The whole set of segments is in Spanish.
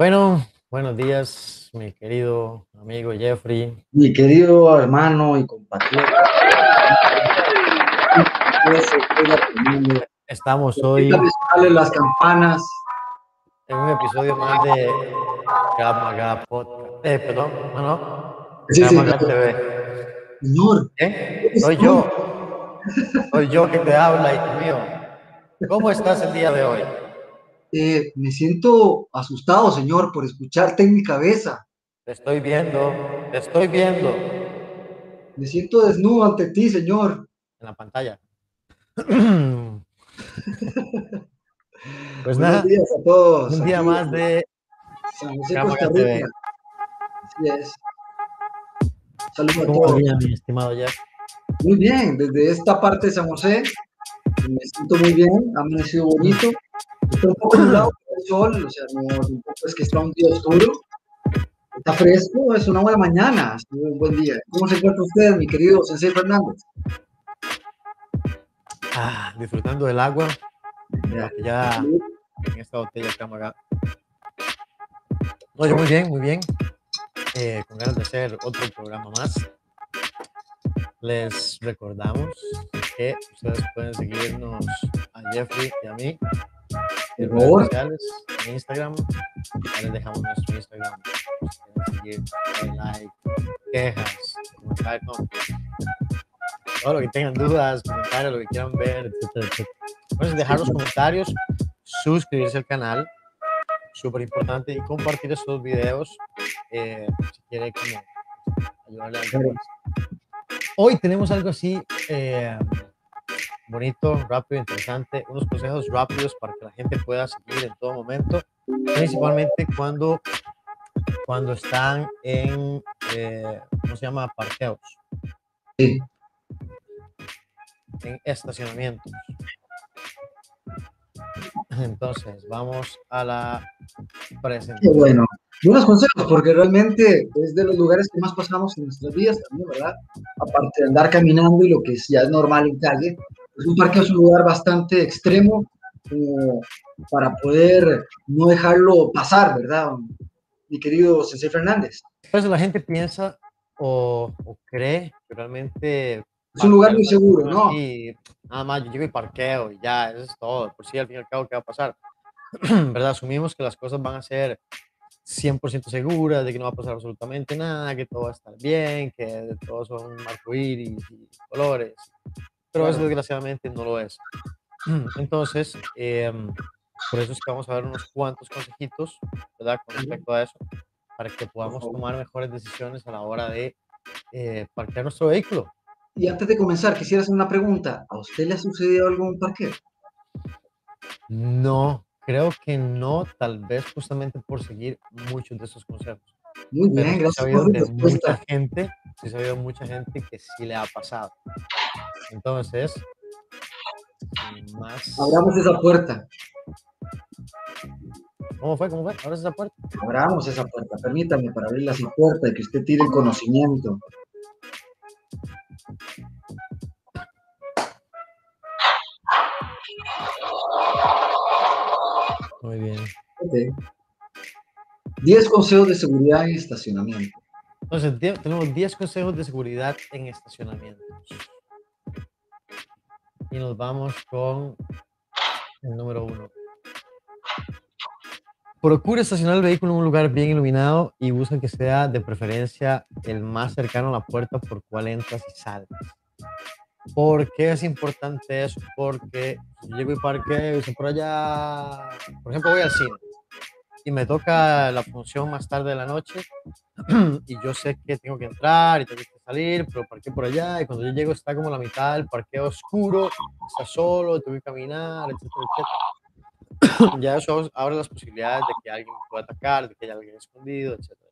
Bueno, buenos días, mi querido amigo Jeffrey. Mi querido hermano y compatriota. Estamos hoy las campanas. en un episodio más de Gamaga Podcast. Eh, perdón, no, no. Sí, sí. TV. Señor, ¿Eh? Soy yo. Soy yo que te habla, hijo mío. ¿Cómo estás el día de hoy? Eh, me siento asustado, señor, por escucharte en mi cabeza. Te estoy viendo, te estoy viendo Me siento desnudo ante ti, señor. en la pantalla. Pues nada, Buenos días a todos. un día Aquí más de San José, Costa. Rica. Así es. Saludos a ¿Cómo todos. va, mi estimado Jeff? Muy bien, desde esta parte de San José me siento muy bien, ha amanecido bonito. Está un poco nublado por el sol, o sea, no tampoco es que está un día oscuro. Está fresco, es una buena mañana, un buen día. ¿Cómo se encuentra usted, mi querido Sensei Fernández? Ah, disfrutando del agua, Ya, que ya en esta botella cámara. Oye, muy bien, muy bien. Eh, con ganas de hacer otro programa más. Les recordamos que ustedes pueden seguirnos a Jeffrey y a mí en Por favor. sociales, en Instagram. Ya les dejamos nuestro Instagram. Seguir, like, quejas, comentarios, todo lo que tengan dudas, comentarios, lo que quieran ver, etcétera, etcétera. Dejar los comentarios, suscribirse al canal, súper importante, y compartir estos videos eh, si quiere como ayudarle a alguien. Hoy tenemos algo así eh, bonito, rápido, interesante, unos consejos rápidos para que la gente pueda seguir en todo momento, principalmente cuando, cuando están en, eh, ¿cómo se llama? Parqueos, Sí. en estacionamientos. Entonces, vamos a la Qué presentación. bueno. Buenos consejos, porque realmente es de los lugares que más pasamos en nuestras vidas también, ¿verdad? Aparte de andar caminando y lo que ya es normal en calle, pues un parque es un lugar bastante extremo como para poder no dejarlo pasar, ¿verdad? Mi querido Sensei Fernández. Pues la gente piensa o, o cree que realmente Es un lugar muy seguro, ¿no? aquí, nada más, yo llego y parqueo y ya, eso es todo. Por si al fin y al cabo, ¿qué va a pasar? ¿Verdad? Asumimos que las cosas van a ser 100% seguras, de que no va a pasar absolutamente nada, que todo va a estar bien, que todos son arcoíris y colores. Pero eso Claro. desgraciadamente no lo es. Entonces, em, por eso es que vamos a ver unos cuantos consejitos, ¿verdad? Con respecto a eso, para que podamos tomar mejores decisiones a la hora de eh, parquear nuestro vehículo. Y antes de comenzar, quisiera hacer una pregunta. ¿A usted le ha sucedido algo en un parque? No, creo que no, tal vez justamente por seguir muchos de esos consejos. Muy Pero bien, he gracias por mucha gente, sí he sabido de mucha gente que sí le ha pasado. Entonces, sin más. Abramos esa puerta. ¿Cómo fue? ¿Cómo fue? ¿Ahora esa puerta? Abramos esa puerta. Permítame para abrir esa puerta y que usted tire el conocimiento. Muy bien. Ok. 10 consejos de seguridad en estacionamiento. Entonces, tenemos 10 consejos de seguridad en estacionamientos. Y nos vamos con el número uno. Procure estacionar el vehículo en un lugar bien iluminado y busca que sea de preferencia el más cercano a la puerta por cual entras y sales. ¿Por qué es importante eso? Porque yo llego y parqueo y por allá, por ejemplo, voy al cine y me toca la función más tarde de la noche y yo sé que tengo que entrar y tengo que salir, pero parqué por allá y cuando yo llego está como la mitad del parqueo oscuro, está solo, tengo que caminar, etcétera, etcétera. ya eso abre las posibilidades de que alguien pueda atacar, de que haya alguien escondido, etcétera.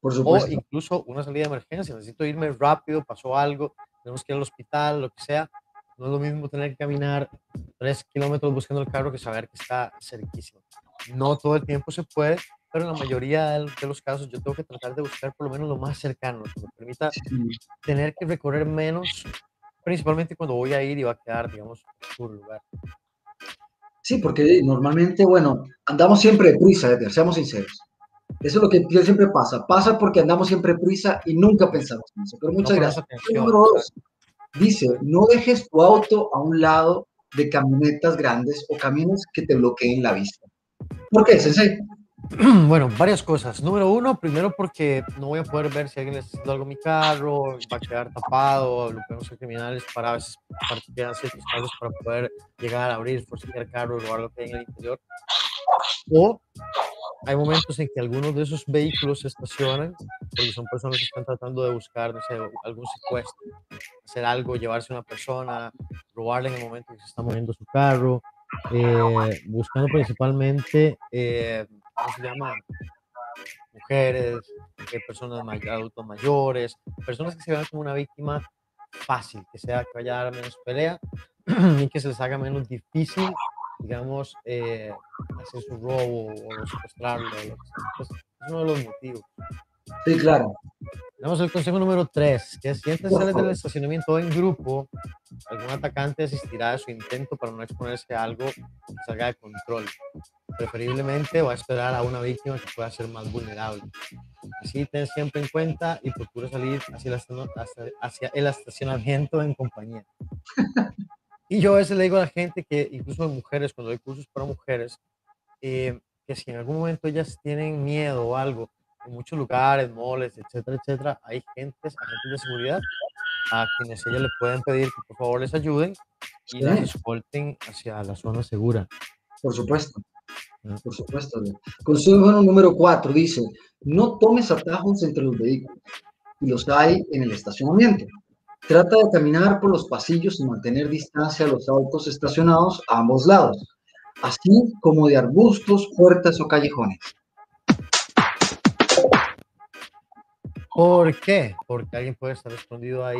Por O supuesto. incluso una salida de emergencia, necesito irme rápido, pasó algo, tenemos que ir al hospital, lo que sea. No es lo mismo tener que caminar tres kilómetros buscando el carro que saber que está cerquísimo. No todo el tiempo se puede, pero en la mayoría de los casos yo tengo que tratar de buscar por lo menos lo más cercano, que me permita Sí. tener que recorrer menos, principalmente cuando voy a ir y va a quedar, digamos, el lugar. Sí, porque normalmente, bueno, andamos siempre deprisa, Edgar, seamos sinceros. Eso es lo que siempre pasa. Pasa porque andamos siempre prisa y nunca pensamos en eso. Pero muchas gracias. Número dos, dice, no dejes tu auto a un lado de camionetas grandes o camiones que te bloqueen la vista. ¿Por qué, Sensei? Bueno, varias cosas. Número uno, primero porque no voy a poder ver si alguien le está haciendo algo a mi carro, va a quedar tapado, lo podemos ser criminales para a veces ciertos casos para poder llegar a abrir, forcejear el carro, robar lo que hay en el interior. O hay momentos en que algunos de esos vehículos se estacionan porque son personas que están tratando de buscar, no sé, algún secuestro, hacer algo, llevarse a una persona, robarle en el momento en que se está moviendo su carro, eh, buscando principalmente, eh, ¿cómo se llama? Mujeres, eh, personas may adultos mayores, personas que se vean como una víctima fácil, que sea que vaya a dar menos pelea y que se les haga menos difícil digamos, eh, hacer su robo o secuestrarlo. Es uno de los motivos. Sí, claro. Tenemos el consejo número 3, que si antes sale del estacionamiento en grupo, algún atacante asistirá a su intento para no exponerse a algo que salga de control. Preferiblemente va a esperar a una víctima que pueda ser más vulnerable. Así ten siempre en cuenta y procura salir hacia el, hacia el estacionamiento en compañía. Y yo a veces le digo a la gente que, incluso a mujeres, cuando doy cursos para mujeres, eh, que si en algún momento ellas tienen miedo o algo, en muchos lugares, moles, etcétera, etcétera, hay gentes, agentes de seguridad a quienes ellas le pueden pedir que por favor les ayuden y las escolten hacia la zona segura. Por supuesto. Por supuesto. Consejo número cuatro dice, no tomes atajos entre los vehículos y los hay en el estacionamiento. Trata de caminar por los pasillos y mantener distancia a los autos estacionados a ambos lados, así como de arbustos, puertas o callejones. ¿Por qué? Porque alguien puede estar escondido ahí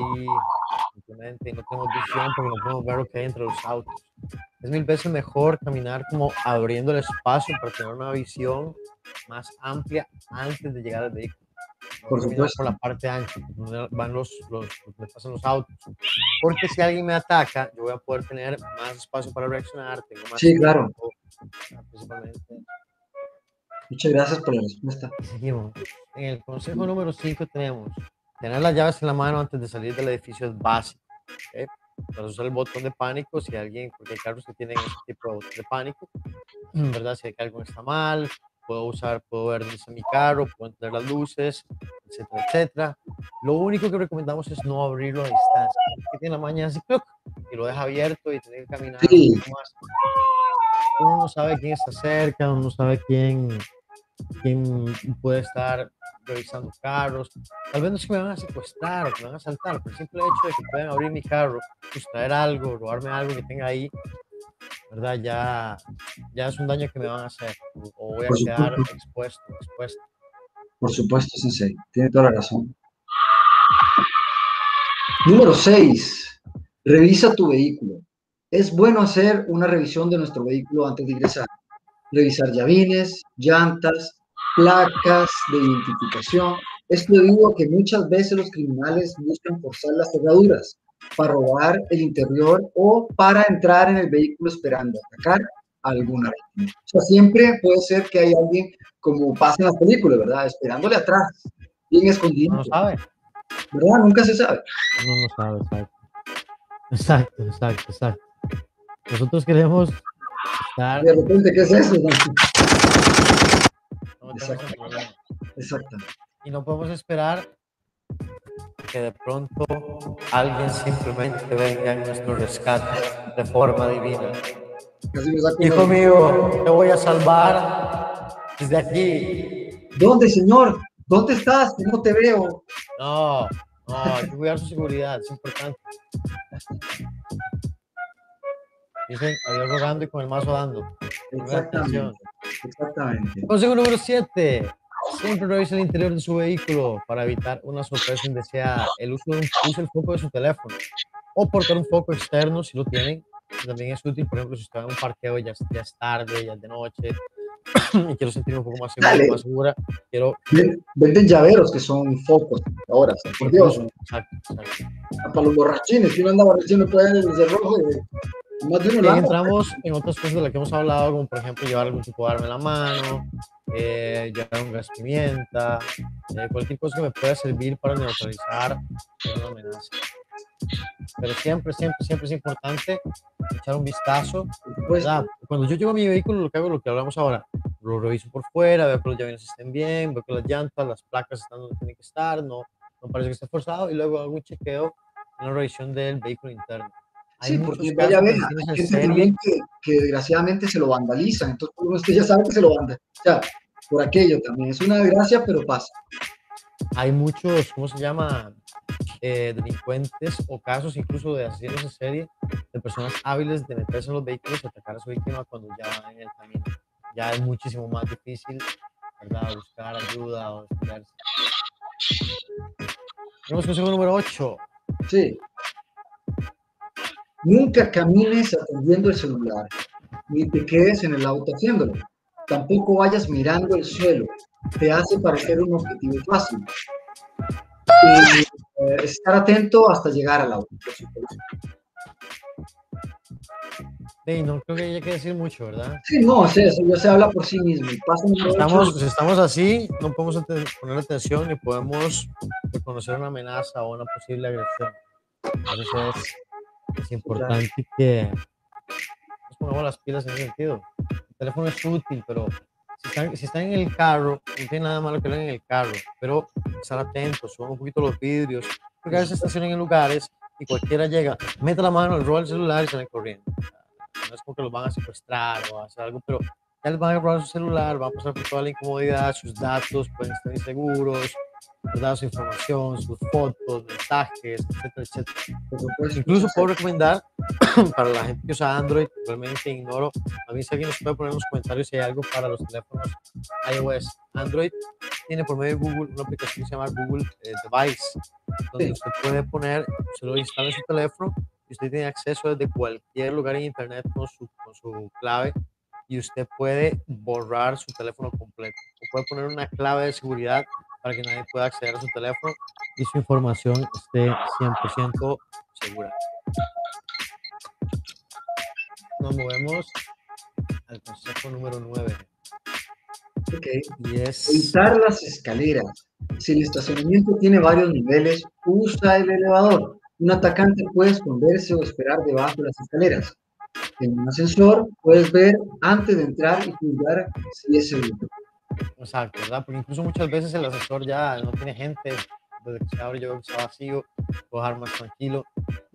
simplemente y no tenemos visión porque no podemos ver lo que hay entre los autos. Es mil veces mejor caminar como abriendo el espacio para tener una visión más amplia antes de llegar al vehículo por supuesto. Por la parte ancha, donde van los, los, pasan los autos. Porque si alguien me ataca, yo voy a poder tener más espacio para reaccionar. Tengo más sí, claro. Muchas gracias por la respuesta. Seguimos. En el consejo número 5 tenemos tener las llaves en la mano antes de salir del edificio es básico. Para usar el botón de pánico, si alguien, porque hay carros que tienen ese tipo de botón de pánico, ¿verdad? Si algo está mal, puedo usar, puedo ver dónde mi carro, puedo entender las luces, etcétera, etcétera. Lo único que recomendamos es no abrirlo a distancia. Que tiene la mañana así, y lo deja abierto y tiene que caminar sí. más. Uno no sabe quién está cerca, uno no sabe quién, quién puede estar revisando carros. Tal vez no se me van a secuestrar o que me van a asaltar, pero el simple hecho de que pueden abrir mi carro, sustraer algo, robarme algo que tenga ahí, ¿verdad? Ya, ya es un daño que me van a hacer o voy a quedar expuesto, expuesto. Por supuesto, Sensei, tiene toda la razón. Número 6. Revisa tu vehículo. Es bueno hacer una revisión de nuestro vehículo antes de ingresar. Revisar llavines, llantas, placas de identificación. Esto debido a que muchas veces los criminales buscan forzar las cerraduras para robar el interior o para entrar en el vehículo esperando atacar a alguna víctima. O sea, siempre puede ser que hay alguien, como pasa en las películas, ¿verdad? Esperándole atrás, bien escondido. No sabe. ¿Verdad? Nunca se sabe. No, no sabe, exacto. Exacto, exacto, exacto. Nosotros queremos estar... De repente, ¿qué es eso? Exacto. Exacto. Y no podemos esperar que de pronto alguien simplemente venga en nuestro rescate de forma divina. Hijo mío, te voy a salvar desde aquí. ¿Dónde, Señor? ¿Dónde estás? No te veo. No, no, hay que cuidar su seguridad, es importante. Dicen, adiós rogando y con el mazo dando. Exactamente. Exactamente. Consejo número 7. Siempre revise el interior de su vehículo para evitar una sorpresa indeseada. El uso de un, use el foco de su teléfono o portar un foco externo si lo tienen. También es útil, por ejemplo, si está en un parqueo ya, ya es tarde, ya es de noche y quiero sentirme un poco más segura, más segura quiero... Venden llaveros que son focos ahora, por Dios. Exacto, exacto. Para los borrachines, si uno anda borrachino puede el rojo. entramos en otras cosas de las que hemos hablado, como por ejemplo llevar algún tipo de arma en la mano, eh, llevar un gas pimienta, eh, cualquier cosa que me pueda servir para neutralizar una amenaza. Pero siempre, siempre, siempre es importante echar un vistazo. Pues, Cuando yo llevo mi vehículo, lo que hago, lo que hablamos ahora, lo reviso por fuera, veo que los llaves estén bien, veo que las llantas, las placas están donde tienen que estar, no, no parece que esté forzado, y luego hago un chequeo en la revisión del vehículo interno. Sí, porque ya hay gente también que, que, desgraciadamente se lo vandalizan, entonces usted ya sabe que se lo vandalizan, o sea, por aquello también, es una desgracia, pero pasa. Hay muchos, ¿cómo se llama? Eh, delincuentes o casos incluso de asesinos en serie de personas hábiles de meterse en los vehículos y atacar a su víctima cuando ya van en el camino. Ya es muchísimo más difícil, ¿verdad? Buscar ayuda o. Tenemos consejo número 8. Sí. Nunca camines atendiendo el celular, ni te quedes en el auto haciéndolo. Tampoco vayas mirando el suelo, te hace parecer un objetivo fácil. Eh, estar atento hasta llegar al auto. Sí, no creo que haya que decir mucho, ¿verdad? Sí, no, sea, eso ya se habla por sí mismo. estamos, estamos así, no podemos poner atención ni podemos reconocer una amenaza o una posible agresión. Entonces es, importante que nos pongamos las pilas en ese sentido. El teléfono es útil, pero si están, en el carro, no tiene nada malo que lo en el carro, pero estar atentos, suban un poquito los vidrios, porque a veces estacionan en lugares y cualquiera llega, mete la mano, roba el celular y salen corriendo. No es porque los van a secuestrar o a hacer algo, pero ya les van a robar su celular, van a pasar por toda la incomodidad, sus datos pueden estar inseguros, su información, sus fotos, mensajes, etcétera, etcétera. Incluso puedo recomendar para la gente que usa Android, realmente ignoro, a mí si alguien nos puede poner en los comentarios si hay algo para los teléfonos iOS. Android tiene por medio de Google una aplicación que se llama Google eh, Device, donde usted puede poner, se lo instala en su teléfono y usted tiene acceso desde cualquier lugar en Internet con su, con su clave y usted puede borrar su teléfono completo o puede poner una clave de seguridad para que nadie pueda acceder a su teléfono y su información esté 100% segura. Nos movemos al consejo número 9. Ok. Y es... Evitar las escaleras. Si el estacionamiento tiene varios niveles, usa el elevador. Un atacante puede esconderse o esperar debajo de las escaleras. En un ascensor puedes ver antes de entrar y juzgar si es seguro. Exacto, ¿verdad? Porque incluso muchas veces el asesor ya no tiene gente, desde que se abre yo está vacío, puedo bajar más tranquilo.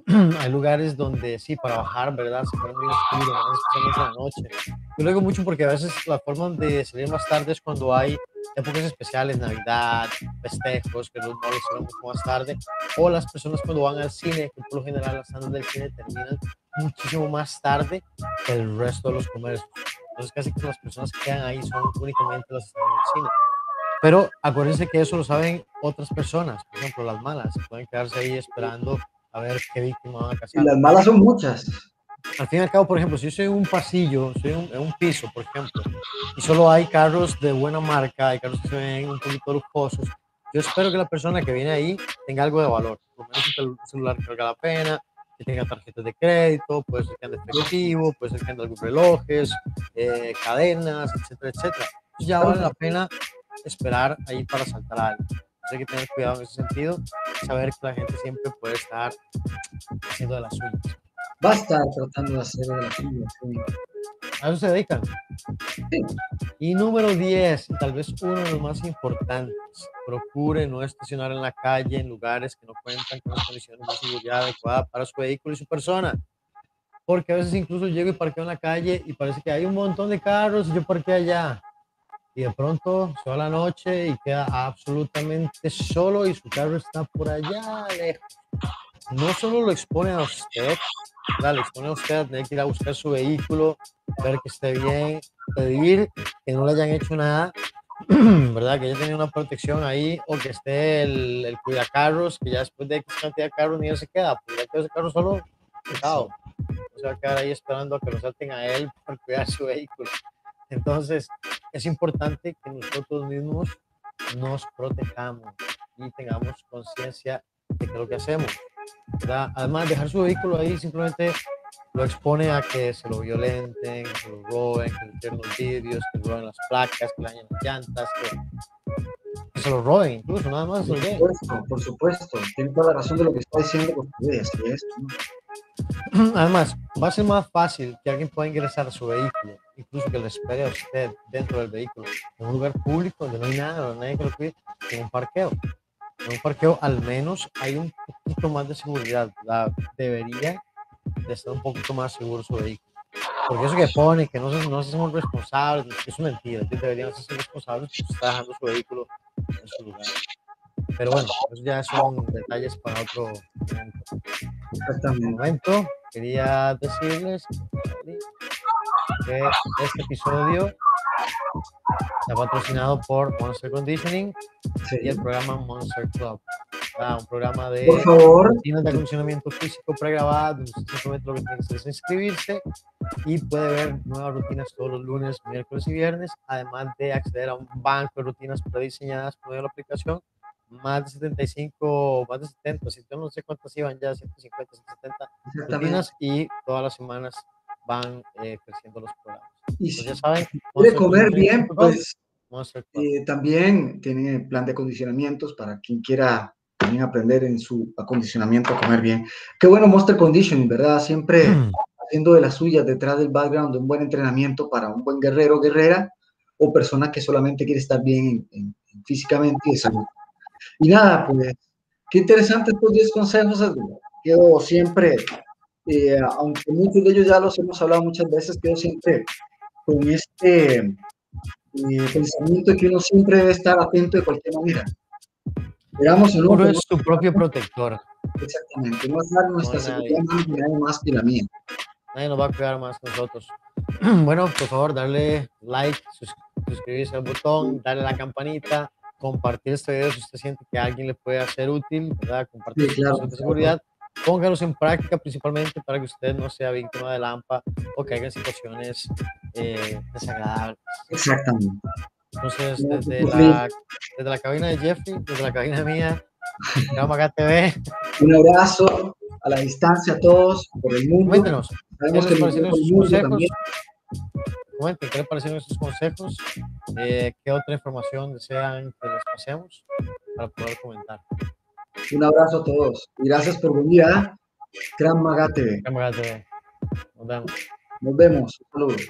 Hay lugares donde sí, para bajar, ¿verdad? Se pone muy oscuro, especialmente en la noche. Yo lo digo mucho porque a veces la forma de salir más tarde es cuando hay épocas especiales, Navidad, festejos, que los malls salen mucho más tarde, o las personas cuando van al cine, que por lo general las salas del cine terminan muchísimo más tarde que el resto de los comercios. Entonces casi que las personas que quedan ahí son únicamente las cine. Pero acuérdense que eso lo saben otras personas, por ejemplo las malas, pueden quedarse ahí esperando a ver qué víctima van a casar. Y las malas son muchas. Al fin y al cabo, por ejemplo, si yo soy un pasillo, soy en un, piso, por ejemplo, y solo hay carros de buena marca, hay carros que se ven un poquito lujosos, yo espero que la persona que viene ahí tenga algo de valor, por lo menos el celular que valga la pena, que tenga tarjetas de crédito, puede ser que ande efectivo, puede ser que ande algunos relojes, eh, cadenas, etcétera, etcétera. Ya vale la pena esperar ahí para saltar algo. hay que tener cuidado en ese sentido, saber que la gente siempre puede estar haciendo de las suyas. Va a estar tratando de hacer de las suyas. A eso se dedican. Y número 10, tal vez uno de los más importantes, procure no estacionar en la calle en lugares que no cuentan con las condiciones de seguridad adecuadas para su vehículo y su persona. Porque a veces incluso llego y parqueo en la calle y parece que hay un montón de carros y yo parqué allá. Y de pronto se la noche y queda absolutamente solo y su carro está por allá lejos. No solo lo expone a usted, le expone a usted a tener que ir a buscar su vehículo, ver que esté bien, pedir que no le hayan hecho nada, ¿verdad? Que haya tenido una protección ahí o que esté el, el cuidacarros, que ya después de X cantidad de carros ni él se queda, pues ya quedó ese carro solo, cuidado. se va a quedar ahí esperando a que lo salten a él para cuidar su vehículo. Entonces, es importante que nosotros mismos nos protejamos y tengamos conciencia de que lo que hacemos, ¿verdad? Además, dejar su vehículo ahí simplemente lo expone a que se lo violenten, que se lo roben, que le tiren los vidrios, que le roben las placas, que le dañen las llantas, que, que se lo roben incluso, nada más. Por ¿sí? supuesto, por supuesto. Tiene toda la razón de lo que está diciendo, porque así es. ¿no? Además, va a ser más fácil que alguien pueda ingresar a su vehículo, incluso que le espere a usted dentro del vehículo, en un lugar público donde no hay nada, donde nadie que lo cuide, en un parqueo. En un parqueo al menos hay un poquito más de seguridad. Debería de estar un poquito más seguro su vehículo. Porque eso que pone, que no, se, no responsables, es mentira, deberían ser responsables porque está dejando su vehículo en su lugar. Pero bueno, eso ya son detalles para otro momento. Exactamente. momento, quería decirles que este episodio está patrocinado por Monster Conditioning Sí. y el programa Monster Club. Ah, un programa de Por favor, rutinas de acondicionamiento físico simplemente lo que es inscribirse y puede ver nuevas rutinas todos los lunes, miércoles y viernes, además de acceder a un banco de rutinas prediseñadas por la aplicación. Más de 75, más de 70, si yo no sé cuántas iban ya, 150, 170 exactamente. rutinas y todas las semanas van eh, creciendo los programas. Y si ya saben, quiere comer bien, pues eh, también tiene plan de acondicionamientos para quien quiera también aprender en su acondicionamiento a comer bien. Qué bueno Monster Conditioning, ¿verdad? Siempre haciendo de las suyas detrás del background de un buen entrenamiento para un buen guerrero guerrera o persona que solamente quiere estar bien en- en- en físicamente y de salud. Y nada, pues, qué interesante estos 10 consejos. Quedo siempre, eh, aunque muchos de ellos ya los hemos hablado muchas veces, quedo siempre con este eh, pensamiento de que uno siempre debe estar atento de cualquier manera. Veamos o no, Uno es su propio protector. exactamente, no es nuestra No seguridad nadie más que la mía. Nadie nos va a cuidar más que nosotros. Bueno, por favor, darle like, sus- suscribirse al botón, darle a la campanita, compartir este video si usted siente que a alguien le puede hacer útil, ¿verdad? Compartir Sí, claro, de seguridad. Póngalos en práctica principalmente para que usted no sea víctima de lampa o caiga en situaciones eh, desagradables. Exactamente. Entonces, desde la, desde la cabina de Jeffrey, desde la cabina mía, Gama TV, Un abrazo a la distancia a todos por el mundo. coméntenos. ¿Qué Sabemos les que nos parecieron sus consejos? Comenten qué les parecieron consejos, eh, qué otra información desean que les pasemos para poder comentar. Un abrazo a todos. Y gracias por venir a Gran Maga TV. Cámara TV. Nos vemos. Nos vemos. Saludos.